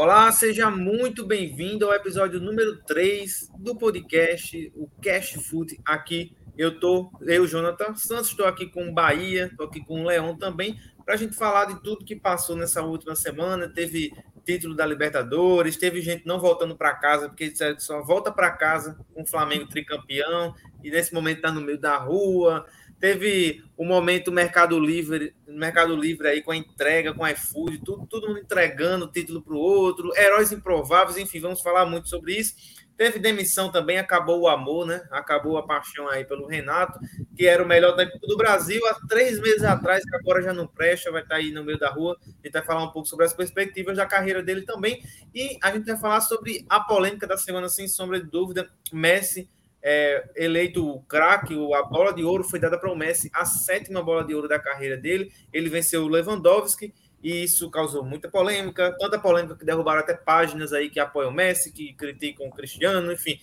Olá, seja muito bem-vindo ao episódio número 3 do podcast, o Cash Food. Aqui eu tô, eu, Jonathan Santos, estou aqui com o Bahia, estou aqui com o Leão também, para a gente falar de tudo que passou nessa última semana. Teve título da Libertadores, teve gente não voltando para casa, porque disseram que só volta para casa com o Flamengo tricampeão, e nesse momento está no meio da rua. Teve o momento Mercado Livre, Mercado Livre aí com a entrega, com a iFood, tudo, todo mundo entregando título para o outro, heróis improváveis, enfim, vamos falar muito sobre isso. Teve demissão também, acabou o amor, né? Acabou a paixão aí pelo Renato, que era o melhor técnico do Brasil há três meses atrás, que agora já não presta, vai estar aí no meio da rua. A gente vai falar um pouco sobre as perspectivas da carreira dele também. E a gente vai falar sobre a polêmica da semana, sem sombra de dúvida. Messi é, eleito o craque, a bola de ouro foi dada para o Messi, a sétima bola de ouro da carreira dele. Ele venceu o Lewandowski e isso causou muita polêmica, tanta polêmica que derrubaram até páginas aí que apoiam o Messi, que criticam o Cristiano, enfim.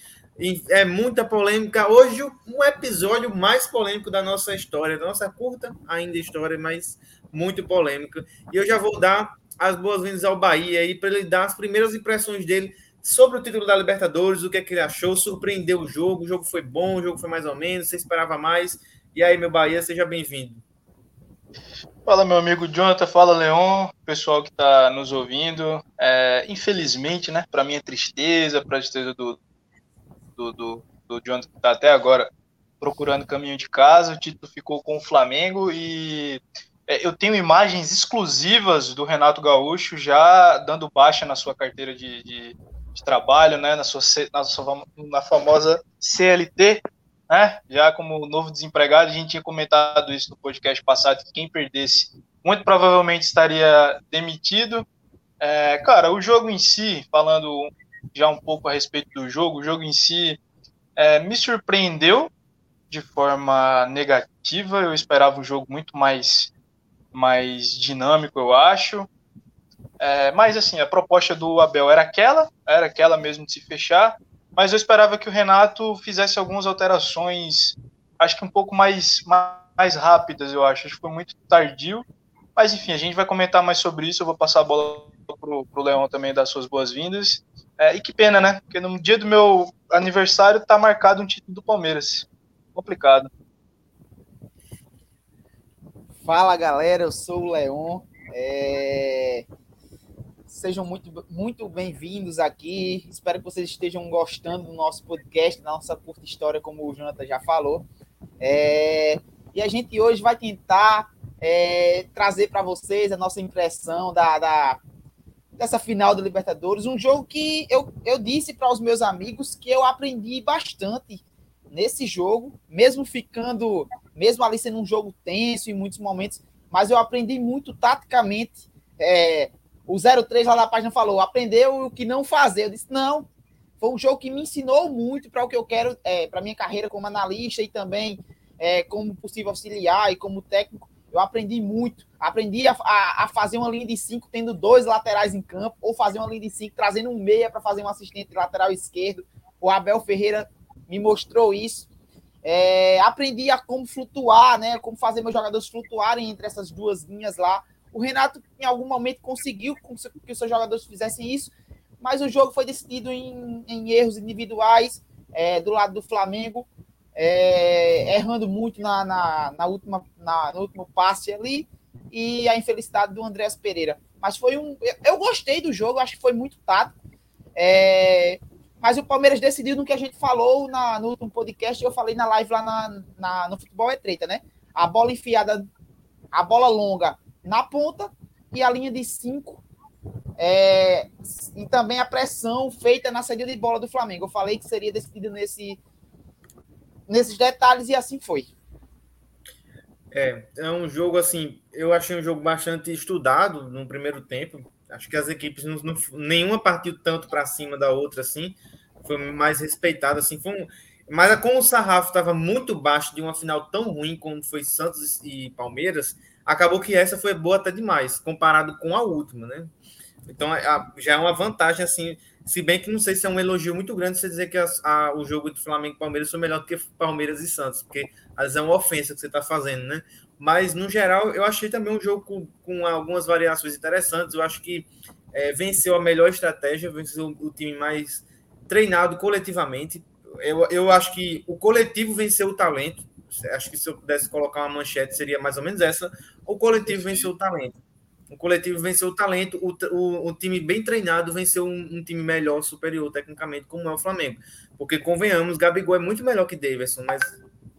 É muita polêmica. Hoje, um episódio mais polêmico da nossa história, da nossa curta ainda história, mas muito polêmica. E eu já vou dar as boas-vindas ao Bahia aí para ele dar as primeiras impressões dele Sobre o título da Libertadores, o que, é que ele achou? Surpreendeu o jogo? O jogo foi bom? O jogo foi mais ou menos? Você esperava mais? E aí, meu Bahia, seja bem-vindo. Fala, meu amigo Jonathan. Fala, Leon. Pessoal que está nos ouvindo. É, infelizmente, né, para minha tristeza, para a tristeza do, do, do, do Jonathan, que está até agora procurando caminho de casa, o título ficou com o Flamengo e é, eu tenho imagens exclusivas do Renato Gaúcho já dando baixa na sua carteira de, de de trabalho, né, na sua, na sua na famosa CLT, né, já como novo desempregado, a gente tinha comentado isso no podcast passado, que quem perdesse muito provavelmente estaria demitido. É, cara, o jogo em si, falando já um pouco a respeito do jogo, o jogo em si é, me surpreendeu de forma negativa, eu esperava um jogo muito mais, mais dinâmico, eu acho. É, mas assim, a proposta do Abel era aquela, era aquela mesmo de se fechar, mas eu esperava que o Renato fizesse algumas alterações, acho que um pouco mais, mais rápidas, eu acho. Acho que foi muito tardio. Mas enfim, a gente vai comentar mais sobre isso. Eu vou passar a bola pro, pro Leão também dar suas boas-vindas. É, e que pena, né? Porque no dia do meu aniversário tá marcado um título do Palmeiras. Complicado. Fala galera, eu sou o Leon. É... Sejam muito, muito bem-vindos aqui. Espero que vocês estejam gostando do nosso podcast, da nossa curta história, como o Jonathan já falou. É, e a gente hoje vai tentar é, trazer para vocês a nossa impressão da, da, dessa final da Libertadores. Um jogo que eu, eu disse para os meus amigos que eu aprendi bastante nesse jogo, mesmo ficando, mesmo ali sendo um jogo tenso em muitos momentos, mas eu aprendi muito taticamente. É, o 03 lá na página falou, aprendeu o que não fazer. Eu disse, não. Foi um jogo que me ensinou muito para o que eu quero, é, para minha carreira como analista e também é, como possível auxiliar e como técnico. Eu aprendi muito. Aprendi a, a, a, fazer uma linha de cinco tendo dois laterais em campo, ou fazer uma linha de cinco trazendo um meia para fazer um assistente lateral esquerdo. O Abel Ferreira me mostrou isso. É, aprendi a como flutuar, né? Como fazer meus jogadores flutuarem entre essas duas linhas lá. O Renato, em algum momento, conseguiu que os seus jogadores fizessem isso, mas o jogo foi decidido em, em erros individuais é, do lado do Flamengo, é, errando muito na, na, na, última, na, no último passe ali, e a infelicidade do Andréas Pereira. Mas foi um. Eu gostei do jogo, acho que foi muito tático. É, mas o Palmeiras decidiu no que a gente falou na, no último podcast, eu falei na live lá na, na, no Futebol é Treta, né? A bola enfiada, a bola longa na ponta e a linha de cinco é, e também a pressão feita na saída de bola do Flamengo. Eu falei que seria decidido nesse, nesses detalhes e assim foi. É, é um jogo assim, eu achei um jogo bastante estudado no primeiro tempo. Acho que as equipes não, não nenhuma partiu tanto para cima da outra assim, foi mais respeitada assim, foi um, mas como o sarrafo estava muito baixo de uma final tão ruim como foi Santos e Palmeiras, acabou que essa foi boa até demais, comparado com a última, né? Então já é uma vantagem, assim, se bem que não sei se é um elogio muito grande você dizer que a, a, o jogo de Flamengo e Palmeiras foi melhor do que Palmeiras e Santos, porque às vezes é uma ofensa que você está fazendo, né? Mas, no geral, eu achei também um jogo com, com algumas variações interessantes. Eu acho que é, venceu a melhor estratégia, venceu o time mais treinado coletivamente. Eu, eu acho que o coletivo venceu o talento. Acho que se eu pudesse colocar uma manchete, seria mais ou menos essa. O coletivo venceu o talento. O coletivo venceu o talento, o, o, o time bem treinado venceu um, um, time melhor, superior tecnicamente, como é o Flamengo. Porque, convenhamos, Gabigol é muito melhor que Davidson, mas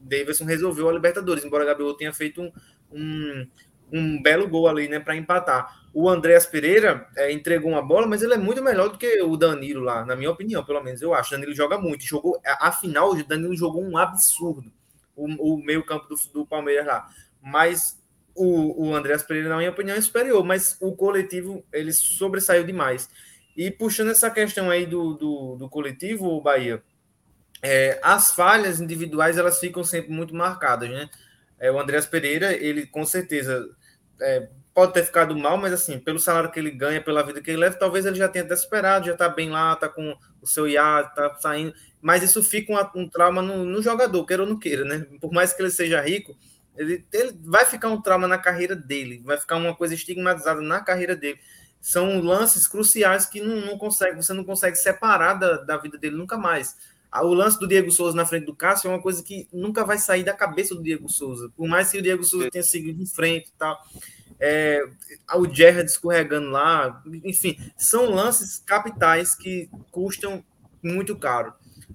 Davidson resolveu a Libertadores, embora Gabigol tenha feito um, um, um belo gol ali, né, para empatar. O Andréas Pereira é, entregou uma bola, mas ele é muito melhor do que o Danilo lá, na minha opinião, pelo menos eu acho. Danilo joga muito, jogou, afinal, o Danilo jogou um absurdo, o, o meio campo do, do Palmeiras lá. Mas o, o Andréas Pereira, na minha opinião, é superior, mas o coletivo ele sobressaiu demais. E puxando essa questão aí do, do, do coletivo, Bahia, é, as falhas individuais elas ficam sempre muito marcadas, né? É, o Andréas Pereira, ele com certeza é, pode ter ficado mal, mas assim, pelo salário que ele ganha, pela vida que ele leva, talvez ele já tenha até esperado, já tá bem lá, tá com o seu IA, tá saindo, mas isso fica um, um trauma no, no, jogador, queira ou não queira, né? Por mais que ele seja rico, ele, ele vai ficar um trauma na carreira dele, vai ficar uma coisa estigmatizada na carreira dele. São lances cruciais que não, não consegue, você não consegue separar da, da vida dele nunca mais. Ah, o lance do Diego Souza na frente do Cássio é uma coisa que nunca vai sair da cabeça do Diego Souza. Por mais que o Diego Souza tenha seguido em frente e tal. É, o Gerrard escorregando lá, enfim, são lances capitais que custam muito caro.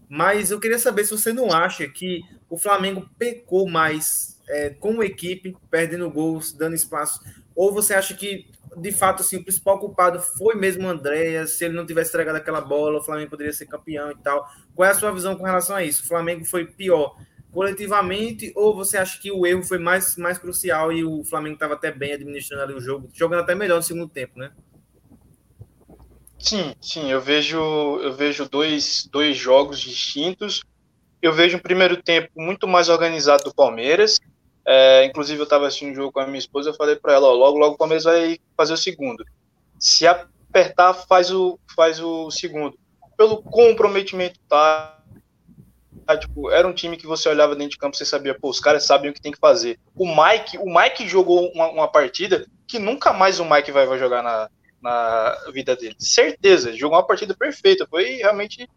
Mas eu queria saber se você não acha que o Flamengo pecou mais é, como equipe, perdendo gols, dando espaço, ou você acha que, de fato, assim, o principal culpado foi mesmo o Andréas, se ele não tivesse entregado aquela bola, o Flamengo poderia ser campeão e tal. Qual é a sua visão com relação a isso? O Flamengo foi pior coletivamente, ou você acha que o erro foi mais, mais crucial e o Flamengo estava até bem administrando ali o jogo, jogando até melhor no segundo tempo, né? Sim, sim, eu vejo, eu vejo dois, dois jogos distintos. Eu vejo um primeiro tempo muito mais organizado do Palmeiras, é, inclusive, eu estava assistindo um jogo com a minha esposa, eu falei para ela, ó, logo, logo o Palmeiras vai fazer o segundo. Se apertar, faz o, faz o segundo. Pelo comprometimento tá, tá, tipo, era um time que você olhava dentro de campo, você sabia, pô, os caras sabem o que tem que fazer. O Mike, o Mike jogou uma, uma partida que nunca mais o Mike vai, vai jogar na, na vida dele. Certeza, jogou uma partida perfeita, foi realmente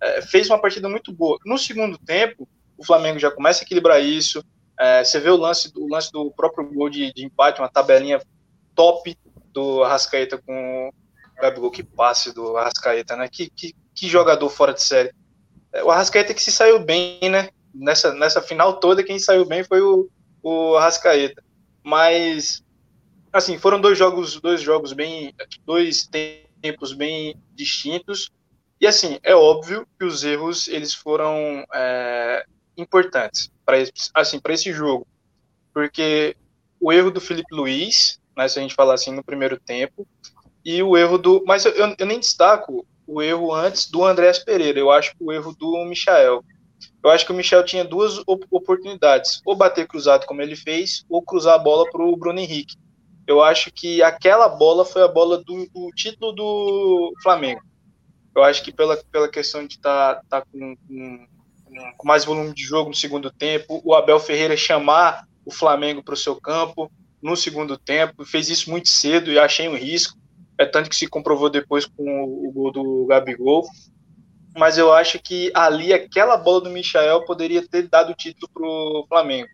é, fez uma partida muito boa. No segundo tempo, o Flamengo já começa a equilibrar isso, é, você vê o lance, o lance do próprio gol de, de empate, uma tabelinha top do Arrascaeta com o Gabigol. Que passe do Arrascaeta, né? Que, que, que jogador fora de série. O Arrascaeta que se saiu bem, né? Nessa, nessa final toda, quem saiu bem foi o, o Arrascaeta. Mas, assim, foram dois jogos, dois jogos bem. dois tempos bem distintos. E, assim, é óbvio que os erros eles foram é, importantes para assim, esse jogo. Porque o erro do Felipe Luiz, né, se a gente falar assim no primeiro tempo, e o erro do. Mas eu, eu, nem destaco o erro antes do Andréas Pereira, eu acho que o erro do Michael. Eu acho que o Michel tinha duas oportunidades, ou bater cruzado como ele fez, ou cruzar a bola para o Bruno Henrique. Eu acho que aquela bola foi a bola do, do título do Flamengo. Eu acho que pela, pela questão de estar tá, tá com, com com mais volume de jogo no segundo tempo, o Abel Ferreira chamar o Flamengo para o seu campo no segundo tempo, fez isso muito cedo e achei um risco, é tanto que se comprovou depois com o, gol do Gabigol, mas eu acho que ali aquela bola do Michael poderia ter dado o título para o Flamengo.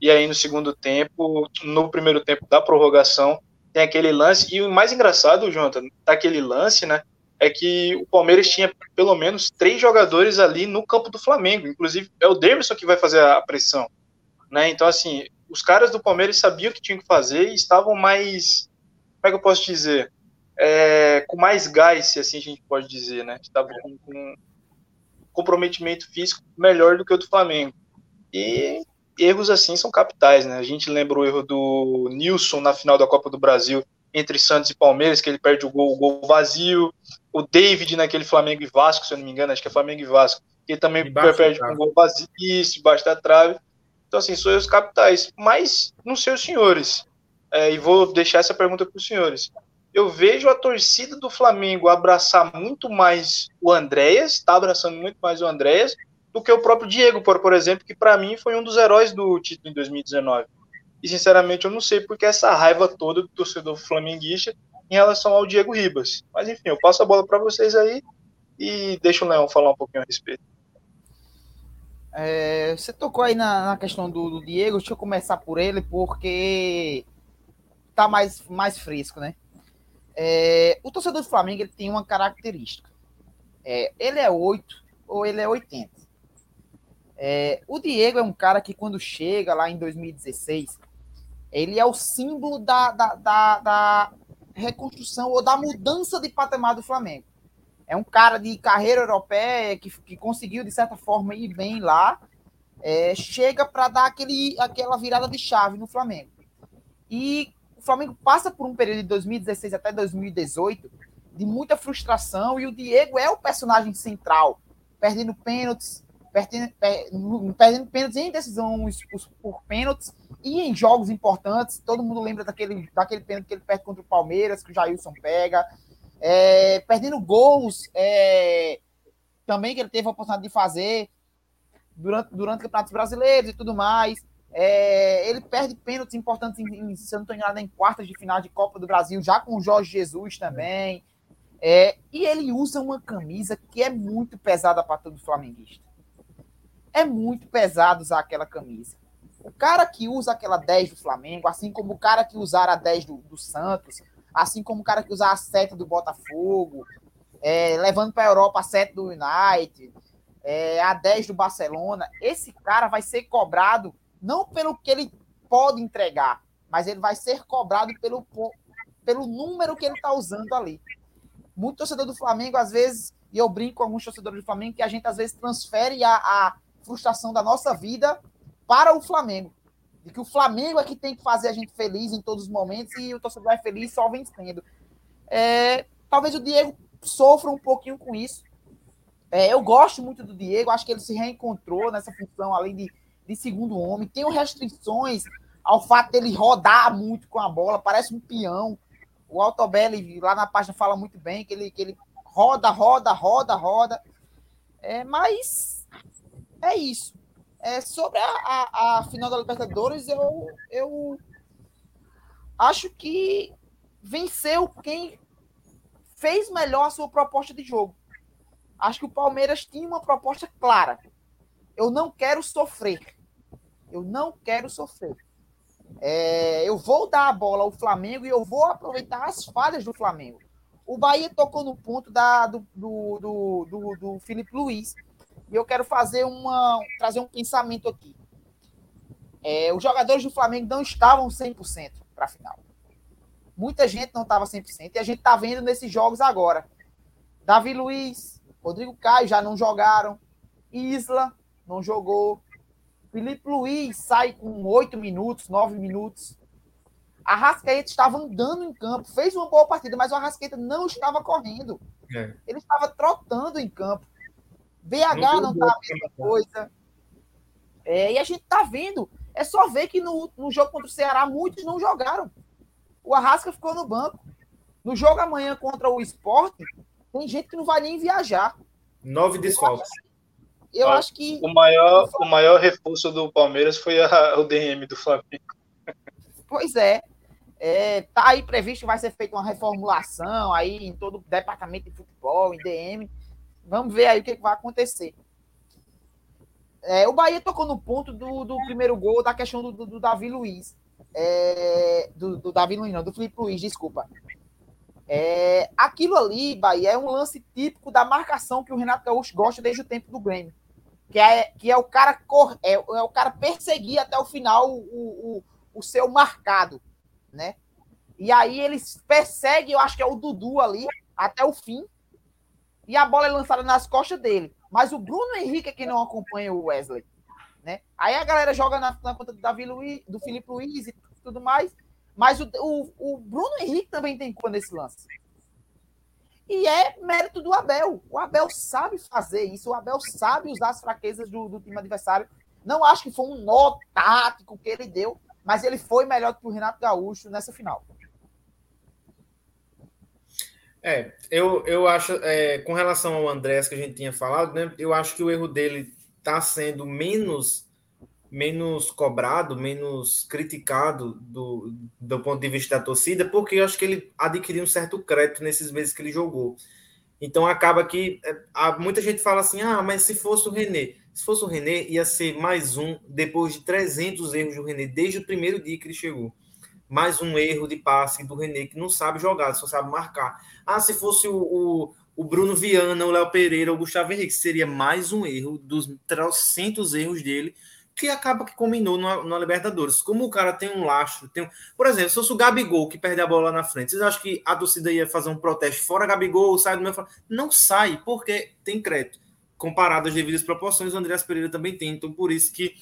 E aí no segundo tempo, no primeiro tempo da prorrogação, tem aquele lance, e o mais engraçado, Jonathan, daquele lance, né, é que o Palmeiras tinha pelo menos três jogadores ali no campo do Flamengo. Inclusive, é o Demerson que vai fazer a pressão. Né? Então, assim, os caras do Palmeiras sabiam o que tinham que fazer e estavam mais. Como é que eu posso dizer? É, com mais gás, se assim a gente pode dizer, né? Estavam com, com comprometimento físico melhor do que o do Flamengo. E erros assim são capitais, né? A gente lembra o erro do Nilson na final da Copa do Brasil entre Santos e Palmeiras, que ele perde o gol, o gol vazio o David naquele Flamengo e Vasco, se eu não me engano, acho que é Flamengo e Vasco, que também perde com gol vazio, isso, debaixo da trave. Então, assim, são os capitais. Mas não sei os senhores. É, e vou deixar essa pergunta para os senhores. Eu vejo a torcida do Flamengo abraçar muito mais o Andréas, está abraçando muito mais o Andréas, do que o próprio Diego, por, por exemplo, que para mim foi um dos heróis do título em 2019. E sinceramente eu não sei porque essa raiva toda do torcedor flamenguista em relação ao Diego Ribas. Mas enfim, eu passo a bola para vocês aí e deixa o Leão falar um pouquinho a respeito. É, você tocou aí na, na questão do, do, Diego, deixa eu começar por ele, porque tá mais, mais fresco, né? É, o torcedor do Flamengo ele tem uma característica. É, ele é 8 ou ele é 80. É, o Diego é um cara que quando chega lá em 2016, ele é o símbolo da, da, da, da reconstrução ou da mudança de patamar do Flamengo. É um cara de carreira europeia que, que conseguiu, de certa forma, ir bem lá. É, chega para dar aquele, aquela virada de chave no Flamengo. E o Flamengo passa por um período de 2016 até 2018 de muita frustração e o Diego é o personagem central, perdendo pênaltis, perdendo, perdendo pênaltis em decisões por pênaltis e em jogos importantes. Todo mundo lembra daquele, daquele pênalti que ele perde contra o Palmeiras, que o Jailson pega. É, perdendo gols é, também que ele teve a oportunidade de fazer durante, durante campeonatos brasileiros e tudo mais. É, ele perde pênaltis importantes, em, se eu não estou enganado, em quartas de final de Copa do Brasil, já com o Jorge Jesus também. É, e ele usa uma camisa que é muito pesada para todo flamenguista. É muito pesado usar aquela camisa. O cara que usa aquela 10 do Flamengo, assim como o cara que usar a 10 do, do Santos, assim como o cara que usar a 7 do Botafogo, é, levando para a Europa a 7 do United, é, a 10 do Barcelona, esse cara vai ser cobrado não pelo que ele pode entregar, mas ele vai ser cobrado pelo, pelo número que ele está usando ali. Muito torcedor do Flamengo, às vezes, e eu brinco com alguns torcedores do Flamengo, que a gente às vezes transfere a, a frustração da nossa vida para o Flamengo. De que o Flamengo é que tem que fazer a gente feliz em todos os momentos e o torcedor é feliz só vencendo. É, talvez o Diego sofra um pouquinho com isso. É, eu gosto muito do Diego, acho que ele se reencontrou nessa função além de, de segundo homem. Tem restrições ao fato dele rodar muito com a bola, parece um peão. O Altobelli lá na página fala muito bem que ele, que ele roda, roda, roda, roda. É, mas é isso. É, sobre a, a, a, final da Libertadores, eu, eu acho que venceu quem fez melhor a sua proposta de jogo. Acho que o Palmeiras tinha uma proposta clara. Eu não quero sofrer. Eu não quero sofrer. É, eu vou dar a bola ao Flamengo e eu vou aproveitar as falhas do Flamengo. O Bahia tocou no ponto da, do, do, do, do, do Felipe Luiz. E eu quero fazer uma. trazer um pensamento aqui. É, os jogadores do Flamengo não estavam 100% para a final. Muita gente não estava 100%. E a gente está vendo nesses jogos agora. Davi Luiz, Rodrigo Caio já não jogaram. Isla não jogou. Felipe Luiz sai com oito minutos, nove minutos. A Rascaeta estava andando em campo, fez uma boa partida, mas o Arrascaeta não estava correndo. É. Ele estava trotando em campo. BH não, não tá a mesma coisa. É, e a gente tá vendo. É só ver que no, no jogo contra o Ceará, muitos não jogaram. O Arrasca ficou no banco. No jogo amanhã contra o Esporte, tem gente que não vai nem viajar. Nove desfalques. Eu acho que. O maior, o maior reforço do Palmeiras foi a, o DM do Flamengo. Pois é. é. Tá aí previsto, vai ser feita uma reformulação aí em todo o departamento de futebol, em DM. Vamos ver aí o que, que vai acontecer. É, o Bahia tocou no ponto do, do primeiro gol, da questão do, do, do Davi Luiz. É, do, do, Davi Luiz, não, do Felipe Luiz, desculpa. É, aquilo ali, Bahia, é um lance típico da marcação que o Renato Gaúcho gosta desde o tempo do Grêmio. Que é, que é o cara cor, é, é o cara perseguir até o final o, o, o seu marcado, né? E aí eles perseguem, eu acho que é o Dudu ali, até o fim, e a bola é lançada nas costas dele. Mas o Bruno Henrique é que não acompanha o Wesley. Né? Aí a galera joga na, na conta do Davi Luiz, do Felipe Luiz e tudo mais. Mas o, o, o Bruno Henrique também tem culpa nesse lance. E é mérito do Abel. O Abel sabe fazer isso. O Abel sabe usar as fraquezas do, do time adversário. Não acho que foi um nó tático que ele deu, mas ele foi melhor que o Renato Gaúcho nessa final. É, eu, eu acho, é, com relação ao Andrés que a gente tinha falado, né? Eu acho que o erro dele está sendo menos menos cobrado, menos criticado do, do ponto de vista da torcida, porque eu acho que ele adquiriu um certo crédito nesses meses que ele jogou. Então acaba que é, muita gente fala assim: ah, mas se fosse o René, se fosse o René, ia ser mais um, depois de 300 erros do René, desde o primeiro dia que ele chegou. Mais um erro de passe do René, que não sabe jogar, só sabe marcar. Ah, se fosse o, o, o Bruno Viana, o Léo Pereira, o Gustavo Henrique, seria mais um erro dos 300 erros dele que acaba que combinou na, Libertadores. Como o cara tem um lastro, tem um... por exemplo, se fosse o Gabigol que perde a bola lá na frente, vocês acham que a torcida ia fazer um protesto fora Gabigol, sai do meu Não sai, porque tem crédito. Comparado às devidas proporções, o Andreas Pereira também tem. Então, por isso que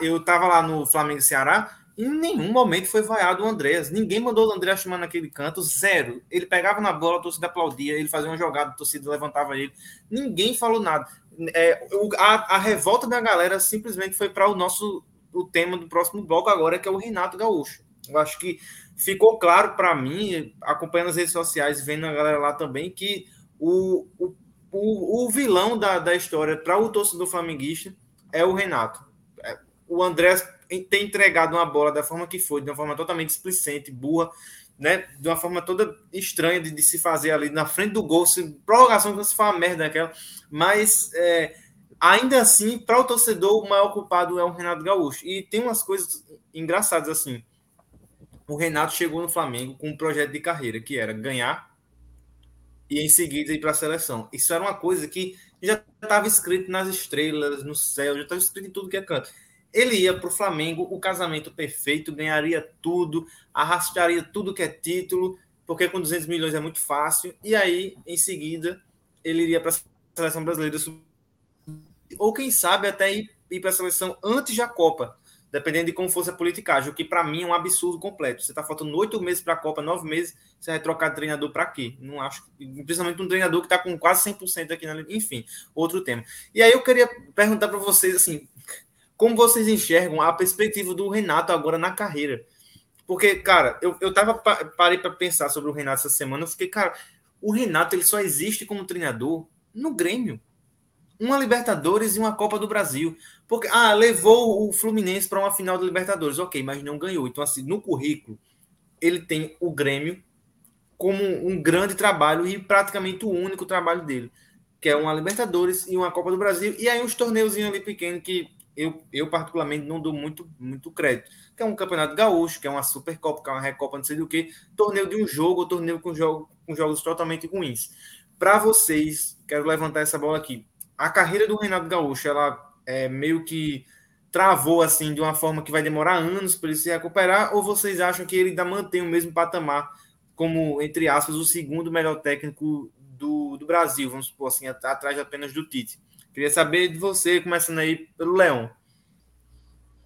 eu estava lá no Flamengo Ceará, em nenhum momento foi vaiado o Andreas. Ninguém mandou o Andreas chamar naquele canto, zero. Ele pegava na bola, a torcida aplaudia, ele fazia uma jogada, a torcida levantava ele. Ninguém falou nada é, a, a, revolta da galera simplesmente foi para o nosso o tema do próximo bloco agora, que é o Renato Gaúcho. Eu acho que ficou claro para mim, acompanhando as redes sociais, vendo a galera lá também, que o, o, o, o vilão da, da história para o torcedor flamenguista é o Renato. É, o André tem entregado uma bola da forma que foi, de uma forma totalmente explicente, burra, né, de uma forma toda estranha de, de, se fazer ali na frente do gol, se, prorrogação que se faz uma merda daquela, mas é, ainda assim, para o torcedor, o maior culpado é o Renato Gaúcho. E tem umas coisas engraçadas assim. O Renato chegou no Flamengo com um projeto de carreira que era ganhar e em seguida ir para a seleção. Isso era uma coisa que já estava escrito nas estrelas, no céu, já estava escrito em tudo que é canto ele ia para o Flamengo, o casamento perfeito, ganharia tudo, arrastaria tudo que é título, porque com 200 milhões é muito fácil, e aí, em seguida, ele iria para a seleção brasileira, ou quem sabe até ir, ir para a seleção antes da Copa, dependendo de como fosse a politicagem, o que para mim é um absurdo completo. Você está faltando oito meses para a Copa, nove meses, você vai trocar de treinador para quê? Não acho, principalmente um treinador que está com quase 100% aqui na enfim, outro tema. E aí eu queria perguntar para vocês assim, como vocês enxergam a perspectiva do Renato agora na carreira? Porque, cara, eu, eu tava, parei para pensar sobre o Renato essa semana, eu fiquei, cara, o Renato ele só existe como treinador no Grêmio. Uma Libertadores e uma Copa do Brasil. Porque, ah, levou o Fluminense para uma final da Libertadores, ok, mas não ganhou. Então, assim, no currículo, ele tem o Grêmio como um grande trabalho e praticamente o único trabalho dele, que é uma Libertadores e uma Copa do Brasil, e aí uns torneios ali pequenos que eu, eu particularmente não dou muito, muito crédito. Que é um campeonato gaúcho, que é uma Supercopa, que é uma Recopa, não sei do que, torneio de um jogo torneio com, jogo, com jogos totalmente ruins. Para vocês, quero levantar essa bola aqui. A carreira do Renato Gaúcho, ela é meio que travou assim de uma forma que vai demorar anos para ele se recuperar, ou vocês acham que ele ainda mantém o mesmo patamar como, entre aspas, o segundo melhor técnico do, do Brasil, vamos supor assim, atrás apenas do Tite? Queria saber de você, começando aí pelo Leão.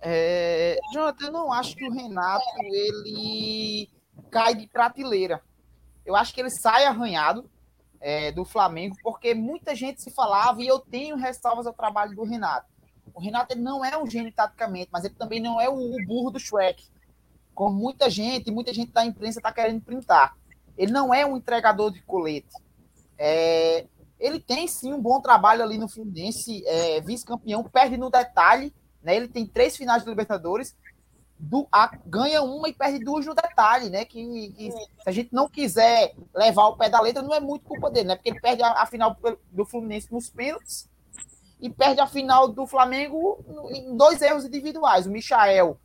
É, Jonathan, eu não acho que o Renato ele cai de prateleira. Eu acho que ele sai arranhado é, do Flamengo, porque muita gente se falava, e eu tenho ressalvas ao trabalho do Renato. O Renato ele não é um gênio taticamente, mas ele também não é o, o burro do Shrek. Como muita gente, muita gente da imprensa está querendo printar. Ele não é um entregador de colete. É, ele tem sim um bom trabalho ali no Fluminense, é, vice-campeão, perde no detalhe, né? Ele tem três finais de Libertadores, do, a, ganha uma e perde duas no detalhe, né? Que, que, se a gente não quiser levar o pé da letra, não é muito culpa dele, né? Porque ele perde a, a final do Fluminense nos pênaltis e perde a final do Flamengo em dois erros individuais. O Michael,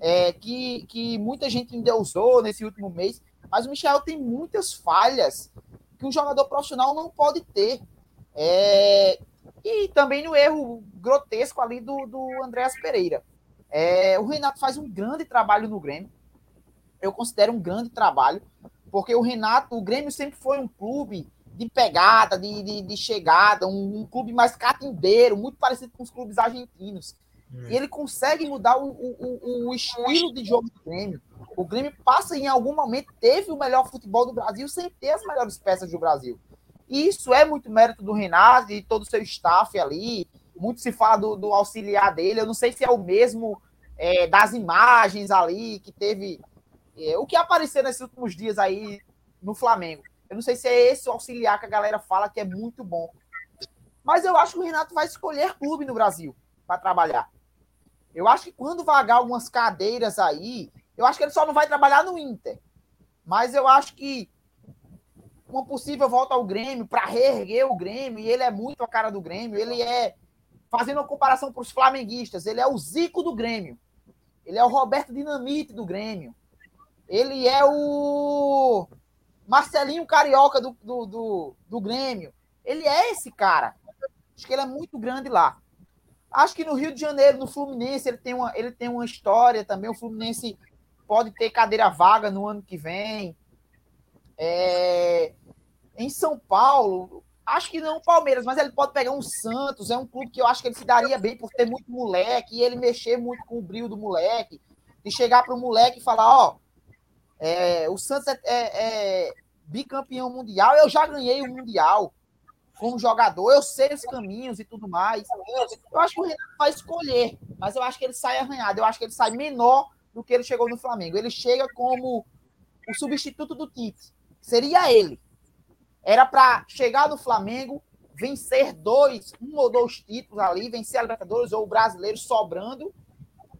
é, que, que muita gente endeusou nesse último mês, mas o Michael tem muitas falhas que um jogador profissional não pode ter. É, e também no erro grotesco ali do, do Andréas Pereira. É, o Renato faz um grande trabalho no Grêmio. Eu considero um grande trabalho, porque o Renato, o Grêmio sempre foi um clube de pegada, de, de, de chegada, um, um, clube mais catimbeiro, muito parecido com os clubes argentinos. Hum. E ele consegue mudar o, o, o, estilo de jogo do Grêmio. O Grêmio passa em algum momento, teve o melhor futebol do Brasil sem ter as melhores peças do Brasil. E isso é muito mérito do Renato e todo o seu staff ali. Muito se fala do, do auxiliar dele. Eu não sei se é o mesmo é, das imagens ali que teve. É, o que apareceu nesses últimos dias aí no Flamengo. Eu não sei se é esse o auxiliar que a galera fala que é muito bom. Mas eu acho que o Renato vai escolher clube no Brasil para trabalhar. Eu acho que quando vagar algumas cadeiras aí, eu acho que ele só não vai trabalhar no Inter. Mas eu acho que uma possível volta ao Grêmio para reerguer o Grêmio, e ele é muito a cara do Grêmio, ele é, fazendo uma comparação para os flamenguistas, ele é o Zico do Grêmio. Ele é o Roberto Dinamite do Grêmio. Ele é o Marcelinho Carioca do, do, do, do Grêmio. Ele é esse cara. Acho que ele é muito grande lá. Acho que no Rio de Janeiro, no Fluminense, ele tem uma, ele tem uma história também. O Fluminense pode ter cadeira vaga no ano que vem. É... Em São Paulo, acho que não o Palmeiras, mas ele pode pegar um Santos. É um clube que eu acho que ele se daria bem por ter muito moleque e ele mexer muito com o brilho do moleque. De chegar para o moleque e falar: Ó, é, o Santos é, é, é bicampeão mundial, eu já ganhei o Mundial como jogador, eu sei os caminhos e tudo mais. Eu acho que o Renato vai escolher, mas eu acho que ele sai arranhado, eu acho que ele sai menor do que ele chegou no Flamengo. Ele chega como o substituto do Tite. Seria ele. Era para chegar no Flamengo, vencer dois, um ou dois títulos ali, vencer a Libertadores ou o brasileiro sobrando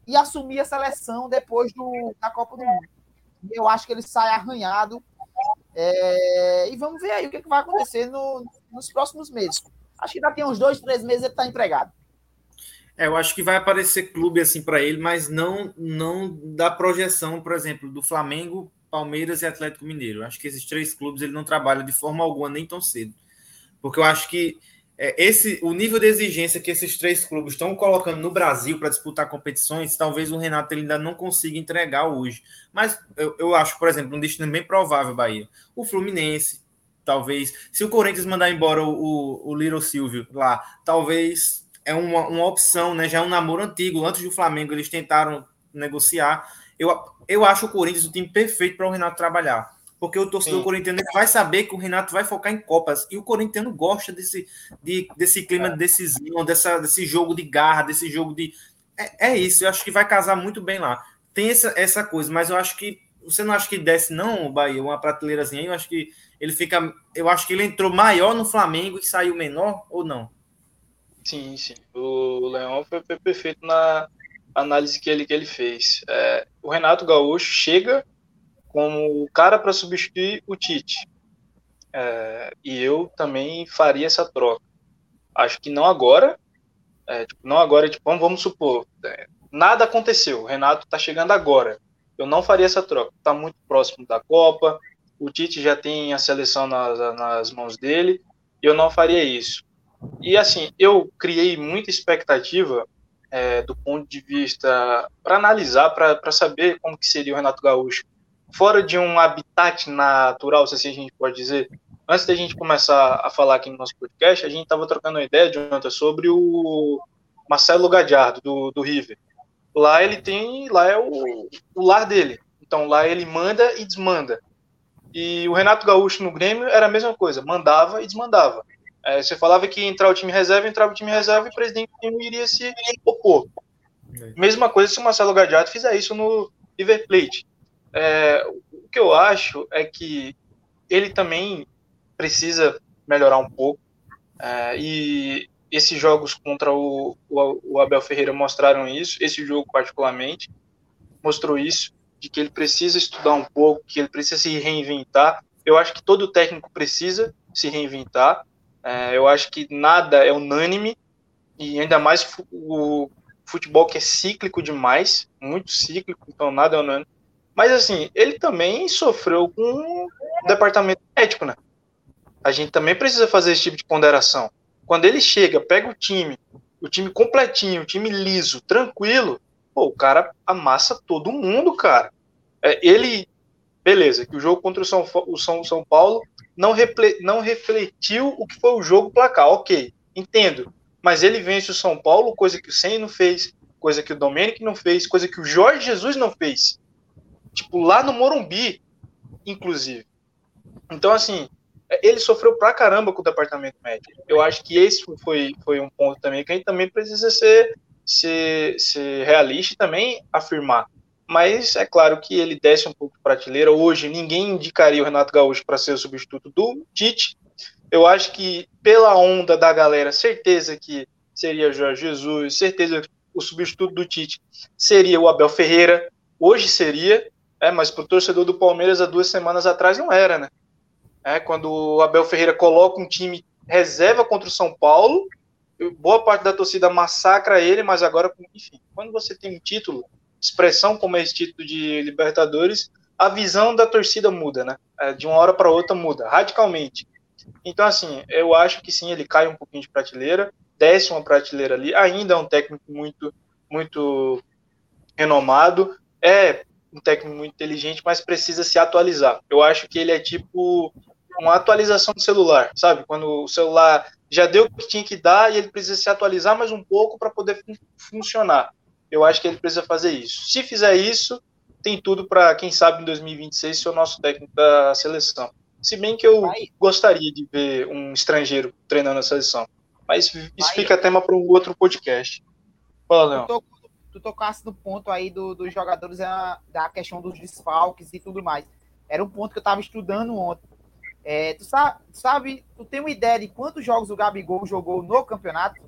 e assumir a seleção depois do, da Copa do Mundo. Eu acho que ele sai arranhado é, e vamos ver aí o que, que vai acontecer no, nos próximos meses. Acho que daqui uns dois, três meses ele está empregado. É, eu acho que vai aparecer clube assim para ele, mas não não da projeção, por exemplo, do Flamengo, Palmeiras e Atlético Mineiro. Eu acho que esses três clubes ele não trabalha de forma alguma nem tão cedo, porque eu acho que é, esse o nível de exigência que esses três clubes estão colocando no Brasil para disputar competições, talvez o Renato ele ainda não consiga entregar hoje. Mas eu, eu acho, por exemplo, um destino bem provável, Bahia. O Fluminense, talvez. Se o Corinthians mandar embora o, o, o Little Silvio lá, talvez é uma, uma opção, né? Já é um namoro antigo. Antes do Flamengo, eles tentaram negociar. Eu, eu acho o Corinthians o time perfeito para o Renato trabalhar porque o torcedor Sim. corintiano vai saber que o Renato vai focar em Copas. E o corintiano gosta desse, de, desse clima de decisão, dessa, desse jogo de garra, desse jogo de. É, é, isso, eu acho que vai casar muito bem lá. Tem essa, essa coisa, mas eu acho que. Você não acha que desce, não, o Bahia, uma prateleirazinha? Eu acho que ele fica. Eu acho que ele entrou maior no Flamengo e saiu menor, ou não? Sim, sim. O Leão foi, perfeito na análise que ele, que ele fez. É, o Renato Gaúcho chega como o cara para substituir o Tite. É, e eu também faria essa troca. Acho que não agora, é, tipo, não agora, tipo, vamos, supor, é, nada aconteceu, o Renato está chegando agora. Eu não faria essa troca. Está muito próximo da Copa, o Tite já tem a seleção nas, nas mãos dele, eu não faria isso. E assim, eu criei muita expectativa é, do ponto de vista para analisar, para saber como que seria o Renato Gaúcho fora de um habitat natural, se assim a gente pode dizer. Antes da gente começar a falar aqui no nosso podcast, a gente estava trocando uma ideia, Jonathan, sobre o Marcelo Gadiardo, do, do River. Lá ele tem, lá é o, o lar dele. Então lá ele manda e desmanda. E o Renato Gaúcho no Grêmio era a mesma coisa, mandava e desmandava. É, você falava que entrar o time reserva, entrava o time reserva e o presidente time iria se opor. É. Mesma coisa se o Marcelo Gadiardo fizer isso no River Plate. É, o que eu acho é que ele também precisa melhorar um pouco. É, e esses jogos contra o, o, o, Abel Ferreira mostraram isso. Esse jogo, particularmente, mostrou isso: de que ele precisa estudar um pouco, que ele precisa se reinventar. Eu acho que todo técnico precisa se reinventar. É, eu acho que nada é unânime, e ainda mais o futebol que é cíclico demais muito cíclico, então nada é unânime. Mas assim, ele também sofreu com o departamento médico, né? A gente também precisa fazer esse tipo de ponderação. Quando ele chega, pega o time, o time completinho, o time liso, tranquilo, pô, o cara amassa todo mundo, cara. É, ele, beleza, que o jogo contra o São, o São, São Paulo não, não refletiu o que foi o jogo placar, ok, entendo. Mas ele vence o São Paulo, coisa que o Senna não fez, coisa que o Domenic não fez, coisa que o Jorge Jesus não fez. Tipo, lá no Morumbi, inclusive. Então, assim, ele sofreu pra caramba com o departamento médico. Eu acho que esse foi, foi um ponto também que a gente também precisa ser, ser, ser realista e também afirmar. Mas é claro que ele desce um pouco de prateleira. Hoje, ninguém indicaria o Renato Gaúcho para ser o substituto do Tite. Eu acho que, pela onda da galera, certeza que seria Jorge Jesus, certeza o substituto do Tite seria o Abel Ferreira, hoje seria, é, mas para o torcedor do Palmeiras há duas semanas atrás não era, né? É, quando o Abel Ferreira coloca um time reserva contra o São Paulo, boa parte da torcida massacra ele, mas agora, enfim, quando você tem um título, expressão como esse título de Libertadores, a visão da torcida muda, né? É, de uma hora para outra muda, radicalmente. Então, assim, eu acho que sim, ele cai um pouquinho de prateleira, desce uma prateleira ali, ainda é um técnico muito, muito renomado, é um técnico muito inteligente, mas precisa se atualizar. Eu acho que ele é tipo uma atualização do celular, sabe? Quando o celular já deu o que tinha que dar e ele precisa se atualizar mais um pouco para poder fun funcionar. Eu acho que ele precisa fazer isso. Se fizer isso, tem tudo para, quem sabe, em 2026 ser o nosso técnico da seleção. Se bem que eu Vai. gostaria de ver um estrangeiro treinando a seleção. Mas isso Vai. fica tema para um outro podcast. Fala, Leão. Tu, tocasse no ponto aí do, dos jogadores, da questão dos desfalques e tudo mais. Era um ponto que eu estava estudando ontem. É, tu sabe, sabe, tu tem uma ideia de quantos jogos o Gabigol jogou no campeonato?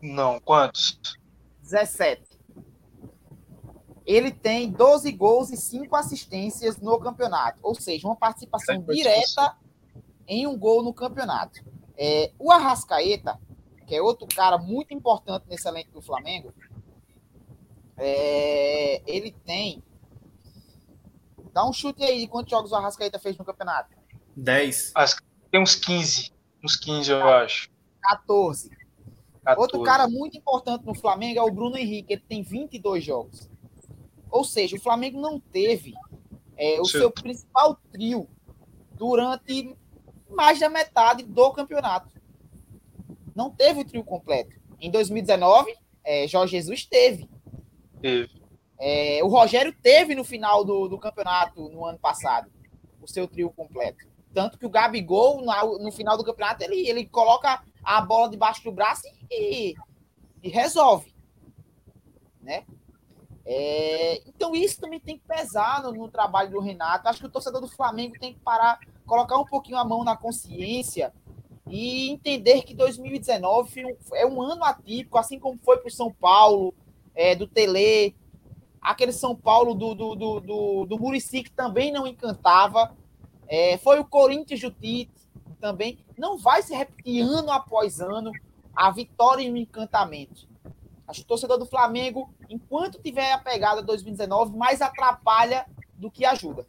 Não, quantos? 17. Ele tem 12 gols e 5 assistências no campeonato, ou seja, uma participação é direta em um gol no campeonato. É, o Arrascaeta, que é outro cara muito importante nesse elenco do Flamengo, é, ele tem. Dá um chute aí de quantos jogos o Arrascaeta fez no campeonato? 10. Tem uns 15. Uns 15, eu acho. 14. 14. Outro cara muito importante no Flamengo é o Bruno Henrique. Ele tem 22 jogos. Ou seja, o Flamengo não teve é, o Sim. seu principal trio durante mais da metade do campeonato. Não teve o trio completo. Em 2019, é, Jorge Jesus teve. Teve. É, o Rogério teve no final do, do campeonato no ano passado o seu trio completo. Tanto que o Gabigol, no, no final do campeonato, ele, ele coloca a bola debaixo do braço e, e resolve. Né? É, então isso também tem que pesar no, no, trabalho do Renato. Acho que o torcedor do Flamengo tem que parar, colocar um pouquinho a mão na consciência e entender que 2019 é um ano atípico, assim como foi para o São Paulo, é, do Tele, aquele São Paulo do, do, do, do, do Murici, que também não encantava, é, foi o Corinthians do Tite, também. Não vai se repetir ano após ano a vitória e o encantamento. Acho que o torcedor do Flamengo, enquanto tiver a pegada 2019, mais atrapalha do que ajuda.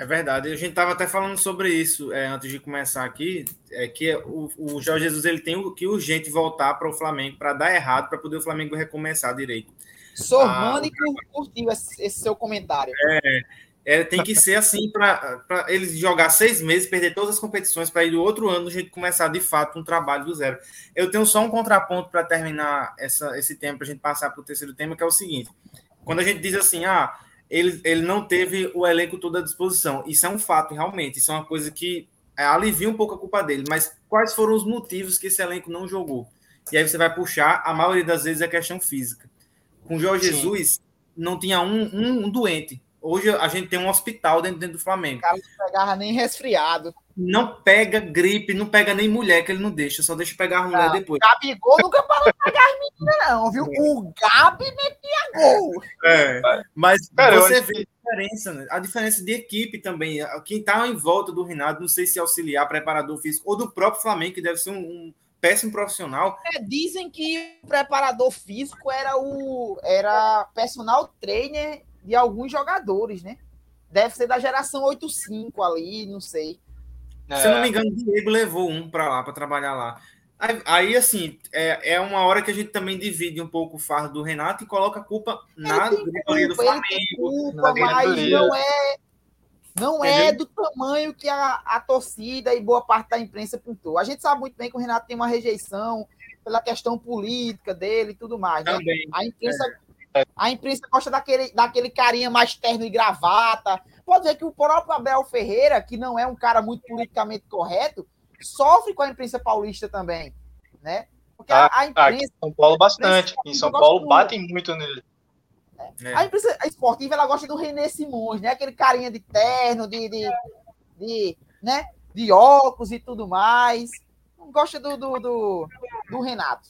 É verdade. A gente estava até falando sobre isso é, antes de começar aqui, é que o, o Jorge Jesus ele tem que urgente voltar para o Flamengo para dar errado para poder o Flamengo recomeçar direito. Sormani ah, curtiu esse, esse, seu comentário. É, é, tem que ser assim para eles jogar seis meses, perder todas as competições, para ir do outro ano a gente começar de fato um trabalho do zero. Eu tenho só um contraponto para terminar essa, esse tempo, para a gente passar para o terceiro tema, que é o seguinte: quando a gente diz assim, ah, ele, ele não teve o elenco todo à disposição, isso é um fato, realmente, isso é uma coisa que é, alivia um pouco a culpa dele, mas quais foram os motivos que esse elenco não jogou? E aí você vai puxar, a maioria das vezes é questão física. Com o Jorge Sim. Jesus, não tinha um, um, um doente Hoje a gente tem um hospital dentro, dentro do Flamengo. O cara não pegava nem resfriado. Não pega gripe, não pega nem mulher, que ele não deixa, só deixa pegar a mulher não, depois. O Gabigol nunca parou de pegar as meninas, não, viu? O Gabi metia gol. É, mas Cara, você vê a diferença, né? a diferença de equipe também. Quem tá em volta do Renato, não sei se auxiliar, preparador físico, ou do próprio Flamengo, que deve ser um, um péssimo profissional. É, dizem que o preparador físico era o era personal trainer de alguns jogadores, né? Deve ser da geração 85 ali, não sei. É. Se eu não me engano, o Diego levou um para lá, para trabalhar lá. Aí, aí, assim, é, é uma hora que a gente também divide um pouco o fardo do Renato e coloca a culpa na diretoria do Flamengo. Culpa, mas não é, não é do tamanho que a, a torcida e boa parte da imprensa pintou. A gente sabe muito bem que o Renato tem uma rejeição pela questão política dele e tudo mais. Né? A imprensa é a imprensa gosta daquele, daquele carinha mais terno e gravata. Pode ver que o próprio Abel Ferreira, que não é um cara muito politicamente correto, sofre com a imprensa paulista também, né? Porque ah, a, imprensa... Em São Paulo bastante. Em São Paulo batem muito nele. É. A imprensa esportiva, ela gosta do René Simões, né? Aquele carinha de terno, de, de, de, né? de óculos e tudo mais. Não gosta do, do, do, do Renato.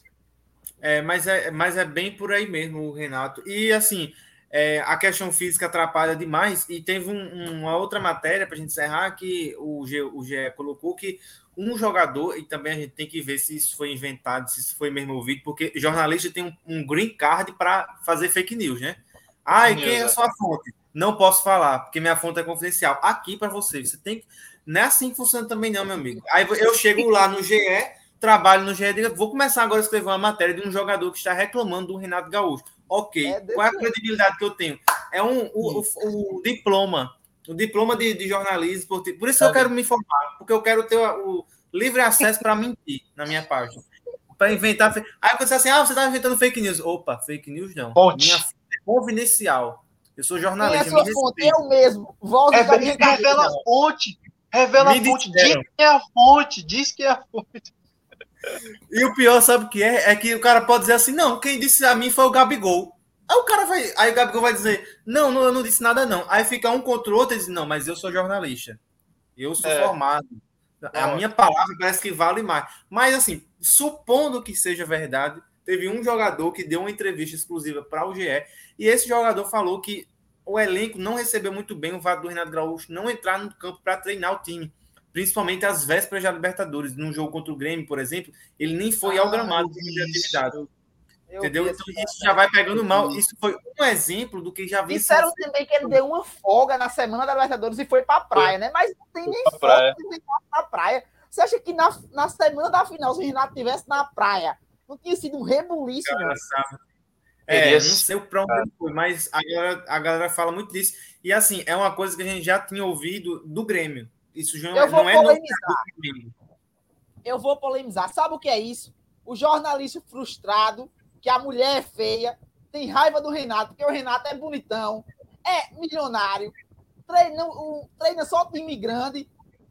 É, mas, é, mas é bem por aí mesmo, Renato. E assim, é, a questão física atrapalha demais. E teve um, uma outra matéria para a gente encerrar que o G, o GE colocou que um jogador, e também a gente tem que ver se isso foi inventado, se isso foi mesmo ouvido, porque jornalista tem um, um green card para fazer fake news, né? Ah, e quem é a sua fonte? Não posso falar, porque minha fonte é confidencial. Aqui para você, você tem que. Não é assim que funciona também, não, meu amigo. Aí eu chego lá no GE, trabalho no GE, vou começar agora a escrever uma matéria de um jogador que está reclamando do Renato Gaúcho. Ok, é qual é a credibilidade que eu tenho? É um, o, o, o diploma o diploma de, de jornalismo esportivo. Por isso que eu quero me formar, porque eu quero ter o, livre acesso para mentir na minha página. Para inventar. Aí eu pensei assim: ah, você está inventando fake news. Opa, fake news não. Fonte. Minha fonte é confidencial. Eu sou jornalista. Sua fonte? Eu mesmo. Volta é, revela a fonte. Revela a fonte. Diz que é a fonte. Diz que é a fonte. E o pior, sabe o que é? É que o cara pode dizer assim: não, quem disse a mim foi o Gabigol. Aí o cara vai. Aí o Gabigol vai dizer: não, não, eu não disse nada, não. Aí fica um contra o outro e diz: não, mas eu sou jornalista. Eu sou é. formado. A minha palavra parece que vale mais. Mas, assim, supondo que seja verdade, teve um jogador que deu uma entrevista exclusiva para o GE e esse jogador falou que o elenco não recebeu muito bem o fato do Renato Gaúcho não entrar no campo para treinar o time, principalmente às vésperas da Libertadores. Num jogo contra o Grêmio, por exemplo, ele nem foi ah, ao gramado de atividade. Entendeu? Então isso já vai pegando mal. Isso foi um exemplo do que já vem. Disseram também que ele deu uma folga na semana da Libertadores e foi para a praia, né? Mas não tem nem folga na praia. Você acha que na, na semana da final, se o Renato estivesse na praia, não tinha sido um rebuliço, Cara, É, não sei o pronto ele foi, mas a galera, a galera fala muito disso. E assim, é uma coisa que a gente já tinha ouvido do Grêmio. Isso já Eu não é polemizar. Eu vou polemizar. Sabe o que é isso? O jornalista frustrado que a mulher é feia, tem raiva do Renato, porque o Renato é bonitão, é milionário, treina, um, treina só time grande,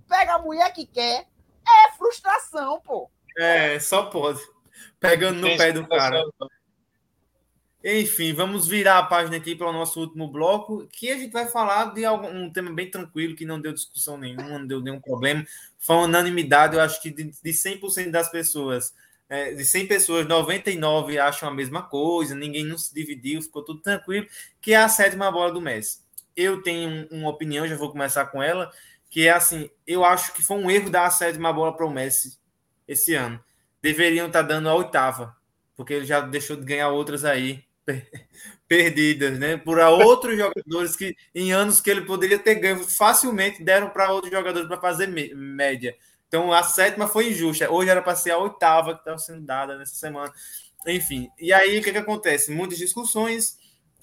pega a mulher que quer, é frustração, pô. É, só pode. Pegando no pé do cara. Enfim, vamos virar a página aqui para o nosso último bloco, que a gente vai falar de algum, um tema bem tranquilo, que não deu discussão nenhuma, não deu nenhum problema. Foi uma unanimidade, eu acho que de, de 100% das pessoas é, de 100 pessoas, 99 acham a mesma coisa, ninguém não se dividiu, ficou tudo tranquilo, que é a sétima bola do Messi. Eu tenho uma opinião, já vou começar com ela, que é assim, eu acho que foi um erro dar a sétima bola para o Messi esse ano. Deveriam estar tá dando a oitava, porque ele já deixou de ganhar outras aí perdidas, né? Por outros jogadores que em anos que ele poderia ter ganho facilmente deram para outros jogadores para fazer média. Então a sétima foi injusta. Hoje era para ser a oitava que estava sendo dada nessa semana. Enfim, e aí o que, que acontece? Muitas discussões.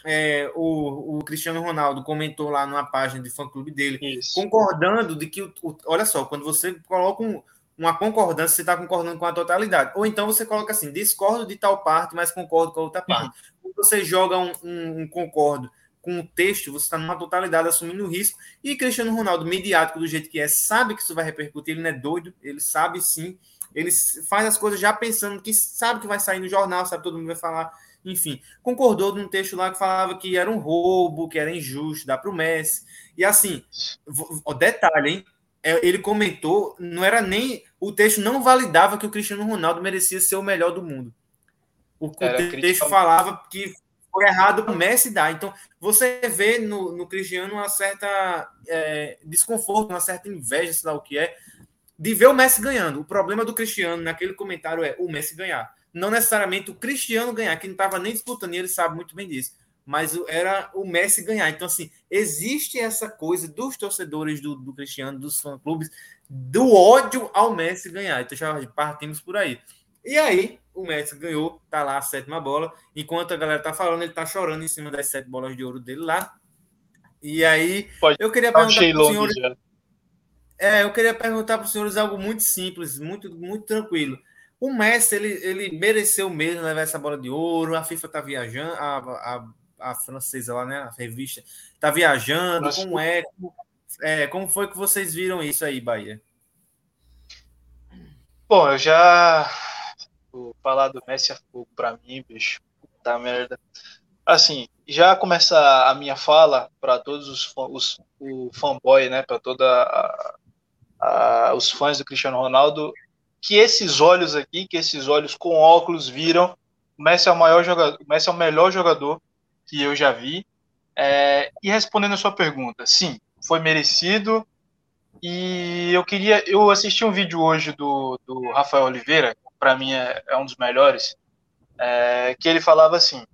É, o, o, Cristiano Ronaldo comentou lá numa página de fã-clube dele, Isso. concordando de que, o, o, olha só, quando você coloca um, uma concordância, você está concordando com a totalidade. Ou então você coloca assim, discordo de tal parte, mas concordo com a outra parte. Uhum. Quando você joga um, um, um concordo com o texto, você está numa totalidade assumindo o risco. E Cristiano Ronaldo, mediático do jeito que é, sabe que isso vai repercutir, ele não é doido, ele sabe sim, ele faz as coisas já pensando que sabe que vai sair no jornal, sabe todo mundo vai falar. Enfim, concordou num texto lá que falava que era um roubo, que era injusto, dá para o Messi. E assim, o detalhe, hein? É, ele comentou, não era nem. O texto não validava que o Cristiano Ronaldo merecia ser o melhor do mundo. O, o texto falava que foi errado o Messi dar. Então, você vê no, no Cristiano uma certa é, desconforto, uma certa inveja, sei lá o que é, de ver o Messi ganhando. O problema do Cristiano naquele comentário é o Messi ganhar. Não necessariamente o Cristiano ganhar, que não estava nem disputando, e ele sabe muito bem disso. Mas era o Messi ganhar. Então, assim, existe essa coisa dos torcedores do, do Cristiano, dos fã-clubes, do ódio ao Messi ganhar. Então, já partimos por aí. E aí, o Messi ganhou, tá lá a sétima bola. Enquanto a galera tá falando, ele tá chorando em cima das sete bolas de ouro dele lá. E aí, Pode, eu queria perguntar para os senhores. É, eu queria perguntar para os senhores algo muito simples, muito, muito tranquilo. O Messi, ele, ele mereceu mesmo levar essa bola de ouro. A FIFA tá viajando, a, a, a francesa lá, né? A revista tá viajando. Como é, é? Como foi que vocês viram isso aí, Bahia? Bom, eu já falar do Messi é fogo pra mim, bicho. Puta merda. Assim, já começa a minha fala para todos os, os o fanboy, né, para toda a, a, os fãs do Cristiano Ronaldo, que esses olhos aqui, que esses olhos com óculos viram, O Messi é o maior jogador, o Messi é o melhor jogador que eu já vi. É, e respondendo a sua pergunta, sim, foi merecido. E eu queria, eu assisti um vídeo hoje do, do Rafael Oliveira, para mim é, é, um dos melhores, é, que ele falava assim,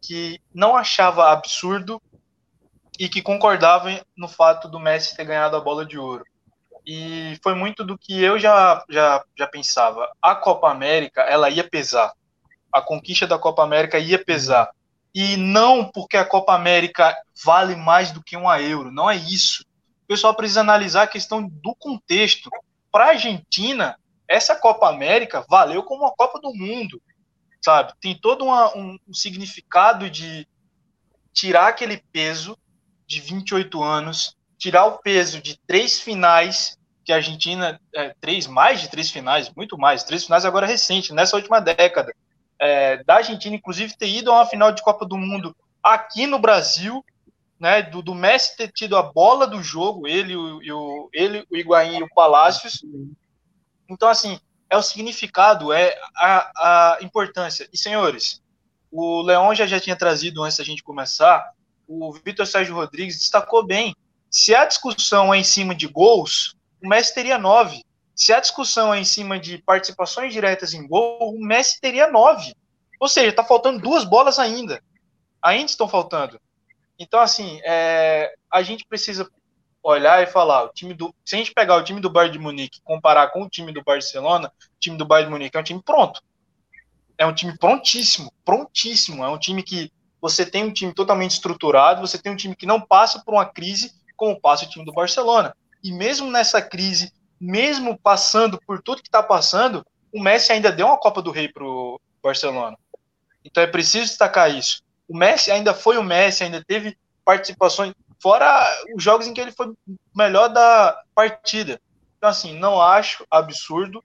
que não achava absurdo e que concordava no fato do Messi ter ganhado a bola de ouro. E foi muito do que eu já, já, já pensava. A Copa América, ela ia pesar. A conquista da Copa América ia pesar. E não porque a Copa América vale mais do que uma euro. Não é isso. O pessoal precisa analisar a questão do contexto. Para a Argentina, essa Copa América valeu como uma Copa do Mundo. Sabe? Tem todo uma, um, um significado de tirar aquele peso de 28 anos, tirar o peso de três finais que a Argentina, é, três, mais de três finais, muito mais, três finais agora recente, nessa última década, é, da Argentina, inclusive, ter ido a uma final de Copa do Mundo aqui no Brasil, né, do, do Messi ter tido a bola do jogo, ele, o, o, ele, o Higuaín e o Palácios. Então, assim, é o significado, é a, a importância. E, senhores, o Leão já, já tinha trazido antes da gente começar, o Vitor Sérgio Rodrigues destacou bem. Se a discussão é em cima de gols, o Messi teria nove. Se a discussão é em cima de participações diretas em gol, o Messi teria nove. Ou seja, está faltando duas bolas ainda. Ainda estão faltando. Então, assim, é, a gente precisa olhar e falar, o time do, se a gente pegar o time do Bayern de Munique e comparar com o time do Barcelona, o time do Bayern de Munique é um time pronto. É um time prontíssimo, prontíssimo. É um time que você tem um time totalmente estruturado, você tem um time que não passa por uma crise como passa o time do Barcelona. E mesmo nessa crise, mesmo passando por tudo que está passando, o Messi ainda deu uma Copa do Rei para o Barcelona. Então é preciso destacar isso. O Messi ainda foi o Messi, ainda teve participações, fora os jogos em que ele foi melhor da partida. Então, assim, não acho absurdo.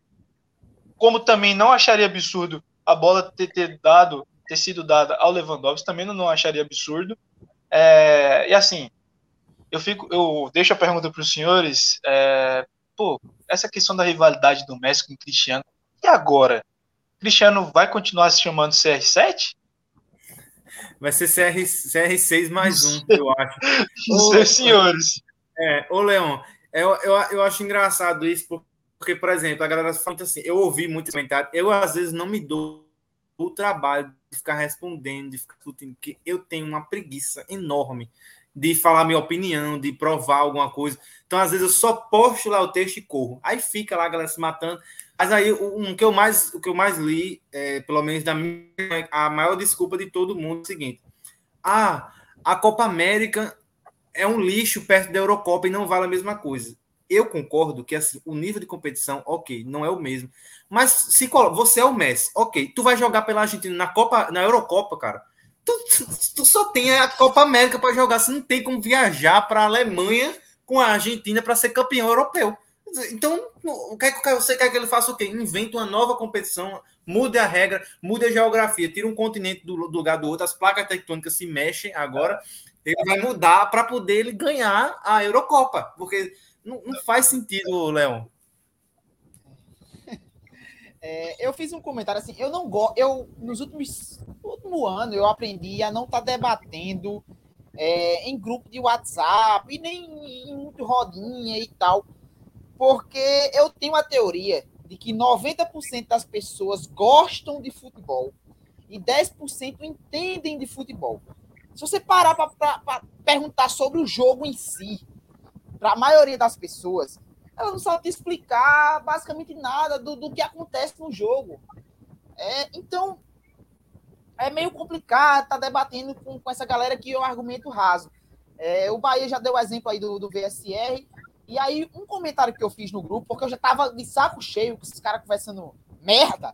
Como também não acharia absurdo a bola ter, ter dado ter sido dada ao Lewandowski também não acharia absurdo. É, e assim, eu fico, eu deixo a pergunta para os senhores. É, pô, essa questão da rivalidade do Messi com o Cristiano. E agora? Cristiano vai continuar se chamando CR7? Vai ser CR, CR6 mais um, eu acho. Sei, senhores. É, ô Leão, eu, eu, eu acho engraçado isso, porque, por exemplo, a galera fala assim, eu ouvi muito comentário, eu às vezes não me dou o trabalho de ficar respondendo, de ficar discutindo, que eu tenho uma preguiça enorme de falar minha opinião, de provar alguma coisa. Então, às vezes, eu só posto lá o texto e corro. Aí fica lá a galera se matando. Mas aí, um, que eu mais, o que eu mais li, é, pelo menos da minha, a maior desculpa de todo mundo é o seguinte: ah, a Copa América é um lixo perto da Eurocopa e não vale a mesma coisa. Eu concordo que assim, o nível de competição, ok, não é o mesmo. Mas se você é o Messi, ok, tu vai jogar pela Argentina na Copa, na Eurocopa, cara. Tu, tu, tu só tem a Copa América para jogar, você não tem como viajar para a Alemanha com a Argentina para ser campeão europeu. Então, o que, é você quer que ele faça o quê? Inventa uma nova competição, mude a regra, mude a geografia, tira um continente do, lugar do outro, as placas tectônicas se mexem agora, ele vai mudar para poder ele ganhar a Eurocopa, porque não, não faz sentido, Leão. É, eu fiz um comentário assim, eu não gosto, eu nos últimos último ano eu aprendi a não estar tá debatendo é, em grupo de WhatsApp e nem em muito rodinha e tal, porque eu tenho a teoria de que 90% das pessoas gostam de futebol e 10% entendem de futebol. Se você parar para perguntar sobre o jogo em si, para a maioria das pessoas, ela não sabe te explicar basicamente nada do, do que acontece no jogo. É, então, é meio complicado estar tá debatendo com, com essa galera que é um argumento raso. É, o Bahia já deu o exemplo aí do, do VSR. E aí, um comentário que eu fiz no grupo, porque eu já tava de saco cheio com esses caras conversando merda.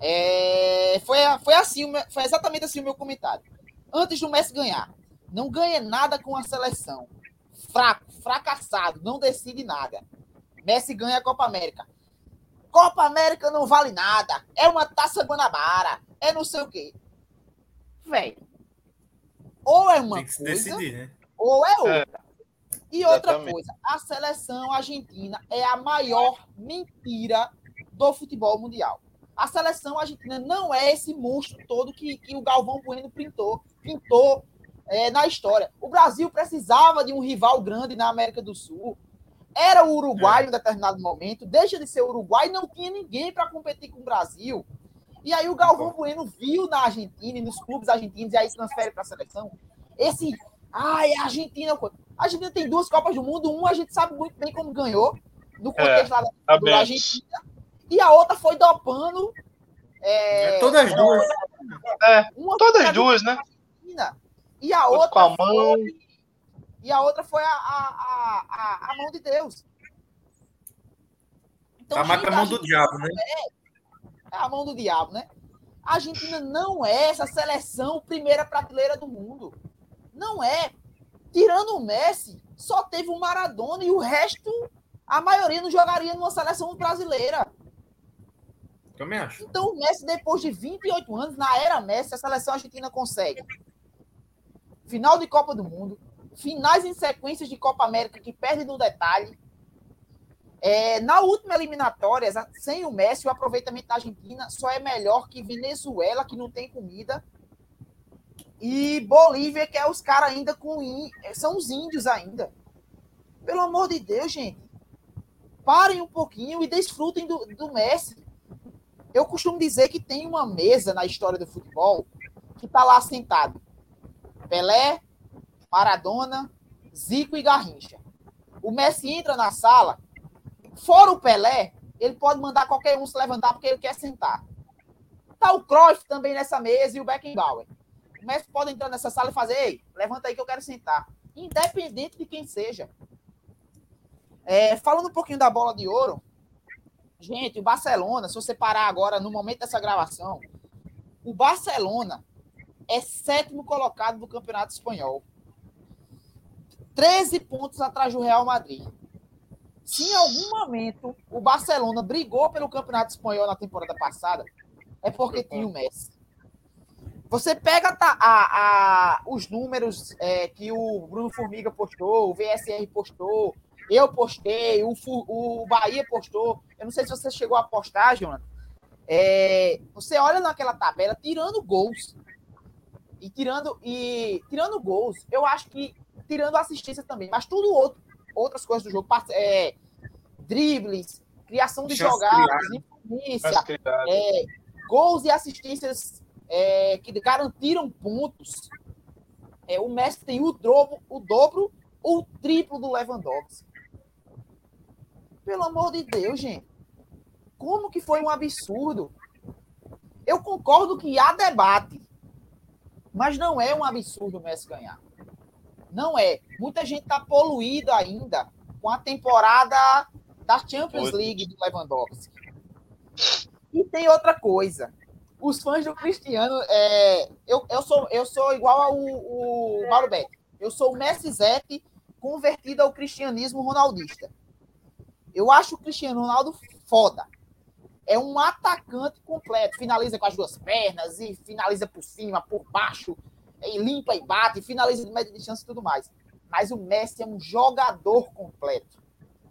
É, foi, foi assim, foi exatamente assim o meu comentário. Antes do Messi ganhar, não ganha nada com a seleção fraco, fracassado, não decide nada. Messi ganha a Copa América. Copa América não vale nada. É uma taça Guanabara. É não sei o quê. Velho. Ou é uma coisa, decidir, né? ou é, é. outra. É. E outra Exatamente. coisa, a seleção argentina é a maior mentira do futebol mundial. A seleção argentina não é esse monstro todo que, que o Galvão Bueno pintou, pintou é, na história. O Brasil precisava de um rival grande na América do Sul. Era o Uruguai é. em um determinado momento, deixa de ser o Uruguai, não tinha ninguém para competir com o Brasil. E aí o Galvão Bueno viu na Argentina e nos clubes argentinos, e aí transfere para a seleção, esse. Ai, a Argentina. A Argentina tem duas Copas do Mundo, uma a gente sabe muito bem como ganhou, no contexto é, da, da Argentina, e a outra foi dopando. É, todas duas. É, todas duas, né? E a outra. Com a mão. Foi, e a outra foi a, a, a, a mão de Deus. Então, tá mais a mão do diabo, né? É, é a mão do diabo, né? A Argentina não é essa seleção primeira prateleira do mundo. Não é. Tirando o Messi, só teve o Maradona e o resto, a maioria não jogaria numa seleção brasileira. Também acho. Então o Messi, depois de 28 anos, na era Messi, a seleção argentina consegue final de Copa do Mundo, finais em sequências de Copa América que perde no detalhe. É, na última eliminatória, sem o Messi, o aproveitamento da Argentina só é melhor que Venezuela, que não tem comida, e Bolívia, que é os caras ainda com. São os índios ainda. Pelo amor de Deus, gente. Parem um pouquinho e desfrutem do, do Messi. Eu costumo dizer que tem uma mesa na história do futebol que está lá sentado Pelé, Maradona, Zico e Garrincha. O Messi entra na sala, fora o Pelé, ele pode mandar qualquer um se levantar porque ele quer sentar. Tá o Cruyff também nessa mesa e o Beckenbauer. Messi pode entrar nessa sala e fazer, ei, levanta aí que eu quero sentar. Independente de quem seja. É, falando um pouquinho da bola de ouro, gente, o Barcelona, se você parar agora no momento dessa gravação, o Barcelona é sétimo colocado do Campeonato Espanhol. 13 pontos atrás do Real Madrid. Se em algum momento o Barcelona brigou pelo Campeonato Espanhol na temporada passada, é porque tinha o Messi. Você pega a, a, os números é, que o Bruno Formiga postou, o VSR postou, eu postei, o, o Bahia postou. Eu não sei se você chegou a postar, Jonathan. É, você olha naquela tabela, tirando gols. E tirando, e tirando gols, eu acho que tirando assistência também, mas tudo outro, outras coisas do jogo, é, dribles, criação de jogadas, influência, é, gols e assistências é, que garantiram pontos. É, o Messi tem o dobro, o dobro ou o triplo do Lewandowski. Pelo amor de Deus, gente. Como que foi um absurdo? Eu concordo que há debate. Mas não é um absurdo o Messi ganhar. Não é. Muita gente está poluída ainda com a temporada da Champions League do Lewandowski. E tem outra coisa. Os fãs do Cristiano, é, eu, eu, sou, eu sou igual ao, ao Mauro Betti. Eu sou o Messi Zete convertido ao cristianismo ronaldista. Eu acho o Cristiano Ronaldo foda é um atacante completo. Finaliza com as duas pernas e finaliza por cima, por baixo, e limpa e bate, finaliza de média distância e tudo mais. Mas o Messi é um jogador completo.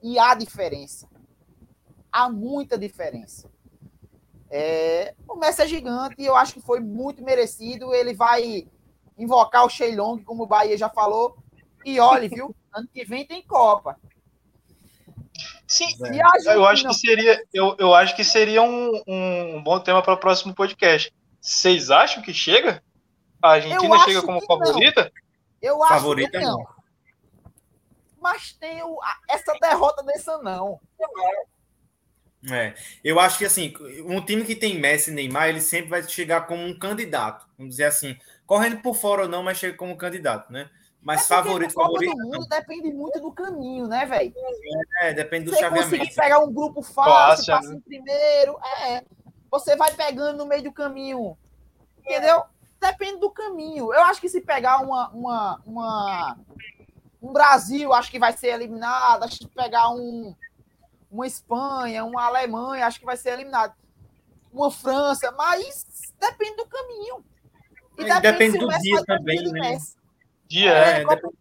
E há diferença. Há muita diferença. É, o Messi é gigante e eu acho que foi muito merecido. Ele vai invocar o Sheilong, como o Bahia já falou. E olhe, viu? Ano que vem tem Copa. Sim, é. eu acho que seria, eu, eu acho que seria um, um bom tema para o próximo podcast. Vocês acham que chega? A Argentina chega como favorita? Não. Eu acho favorita que não. não. Mas tem o, essa derrota dessa não. É, eu acho que assim, um time que tem Messi e Neymar, ele sempre vai chegar como um candidato, vamos dizer assim, correndo por fora ou não, mas chega como candidato, né? Mas é favorito, favorito. Do mundo depende muito do caminho, né, velho? É, depende do você chaveamento. Você conseguir pegar um grupo fácil, passa né? em primeiro, é. Você vai pegando no meio do caminho. Entendeu? Depende do caminho. Eu acho que se pegar uma, uma, uma um Brasil, acho que vai ser eliminado. Acho que pegar um uma Espanha, uma Alemanha, acho que vai ser eliminado. Uma França, mas depende do caminho. E depende, depende do dia também, né? Dia, é. é Copa,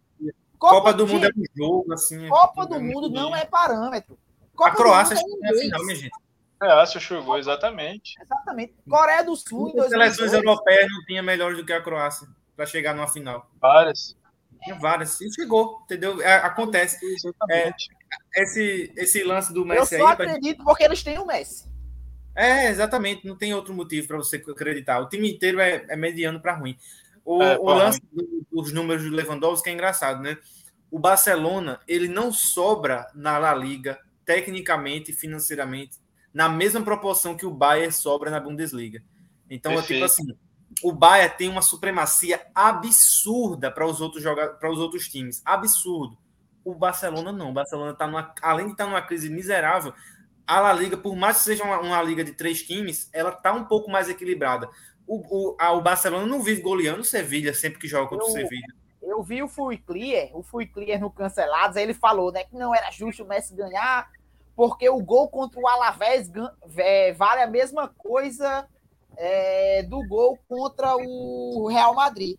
Copa, do Mundo é um jogo, assim. Copa do é Mundo não é parâmetro. Copa a Croácia é, é a final, minha gente. É, Ásia chegou, exatamente. Exatamente. Coreia do Sul, Muitas seleções europeias não tinha melhores do que a Croácia para chegar numa final. Várias. Tinha várias. E chegou, entendeu? É, acontece. Exatamente. Esse, esse lance do Eu Messi só aí. pra- acredito porque eles têm o Messi. É, exatamente. Não tem outro motivo para você acreditar. O time inteiro é, é mediano para ruim. O, É, o pra lance do- dos números do Lewandowski é engraçado, né? O Barcelona, ele não sobra na La Liga, tecnicamente e financeiramente, na mesma proporção que o Bayern sobra na Bundesliga. Então, é tipo assim, o Bayern tem uma supremacia absurda para os outros para os outros times, absurdo. O Barcelona não. O Barcelona tá numa, além de estar numa crise miserável, a La Liga, por mais que seja uma, uma liga de três times, ela tá um pouco mais equilibrada. O, o, a- o Barcelona não vive goleando o Sevilha sempre que joga contra o Eu- Sevilha. Eu vi o Fui Clear, o Fui Clear no Cancelados, aí ele falou, né, que não era justo o Messi ganhar, porque o gol contra o Alavés é, vale a mesma coisa é, do gol contra o Real Madrid.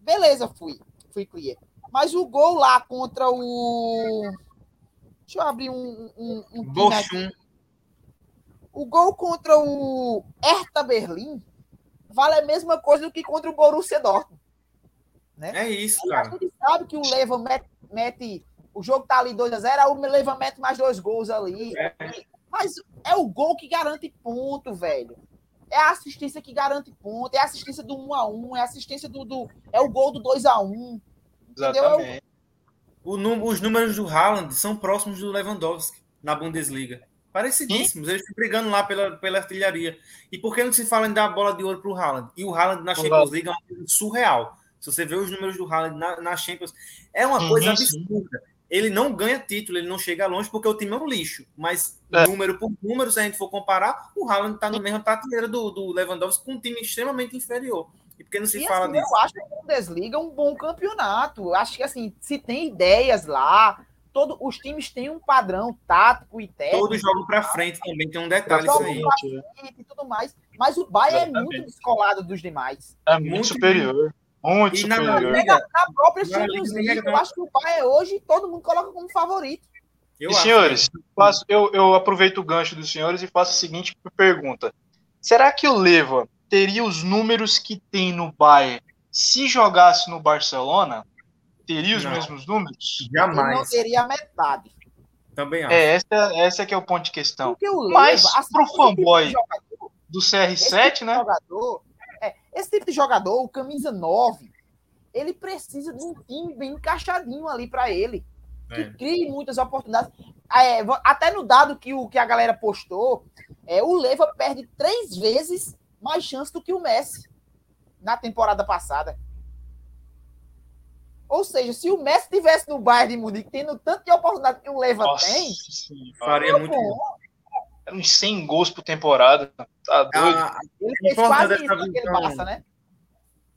Beleza, fui, fui clear. Mas o gol lá contra o. Deixa eu abrir um. um, um O gol contra o Hertha Berlim vale a mesma coisa do que contra o Borussia Dortmund. é isso, A cara. gente sabe que o Leva mete, mete- o jogo tá ali 2x0, aí o Leva mete mais dois gols ali. Mas é o gol que garante ponto, velho. É a assistência que garante ponto, é a assistência do 1x1, é a assistência do. do- é o gol do 2x1. Exatamente. O os números do Haaland são próximos do Lewandowski na Bundesliga. Parecidíssimos. Eles estão brigando lá pela, pela artilharia. E por que não se fala em dar a bola de ouro para o Haaland? E o Haaland na Champions. League é uma coisa surreal. Se você vê os números do Haaland na, na Champions, é uma Uhum, coisa sim. Ele não ganha título, ele não chega longe porque o time é um lixo. Mas É. número por número, se a gente for comparar, o Haaland está no mesmo prateleira do, do Lewandowski com um time extremamente inferior. E por que não se E fala assim, disso? eu acho que a Bundesliga é um bom campeonato. Eu Acho que assim, se tem ideias lá, todo, os times têm um padrão tático e técnico. Todos jogam para frente também, tem um detalhe isso aí. E tudo mais. Mas o Bayern é Exatamente. muito descolado dos demais. É muito, Muito superior. Muito E na superior. Liga, Na própria Na Champions Liga, League, eu não. acho que o Bayern hoje todo mundo coloca como favorito. Eu e acho. senhores, faço- eu, eu aproveito o gancho dos senhores e faço a seguinte pergunta: será que o Leva teria os números que tem no Bayern se jogasse no Barcelona? Teria os Não. mesmos números? Ele não Jamais. teria a metade. Também acho. É, essa, essa é que é o ponto de questão. Porque o Mas Leva, assim, pro tipo fanboy jogador- Do esse CR7, tipo de né? jogador, é, esse tipo de jogador, o camisa 9, ele precisa de um time bem encaixadinho ali para ele. que É. crie muitas oportunidades. É, até no dado que, o, que a galera postou, é, o Leva perde três vezes mais chance do que o Messi na temporada passada. Ou seja, se o Messi tivesse no Bayern de Munique tendo tanto de oportunidade que o Leva Nossa tem, senhora. Faria muito bom, bom. É uns 100 gols por temporada. Tá doido? Ah, ele fez Importante quase essa isso naquele visão. Barça, né?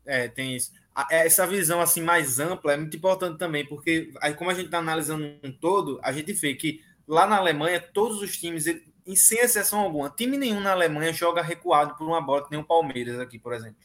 é, tem isso. A- Essa visão assim mais ampla é muito importante também, porque aí, como a gente está analisando um todo, a gente vê que lá na Alemanha, todos os times, ele- sem exceção alguma, time nenhum na Alemanha joga recuado por uma bola, que nem o Palmeiras aqui, por exemplo.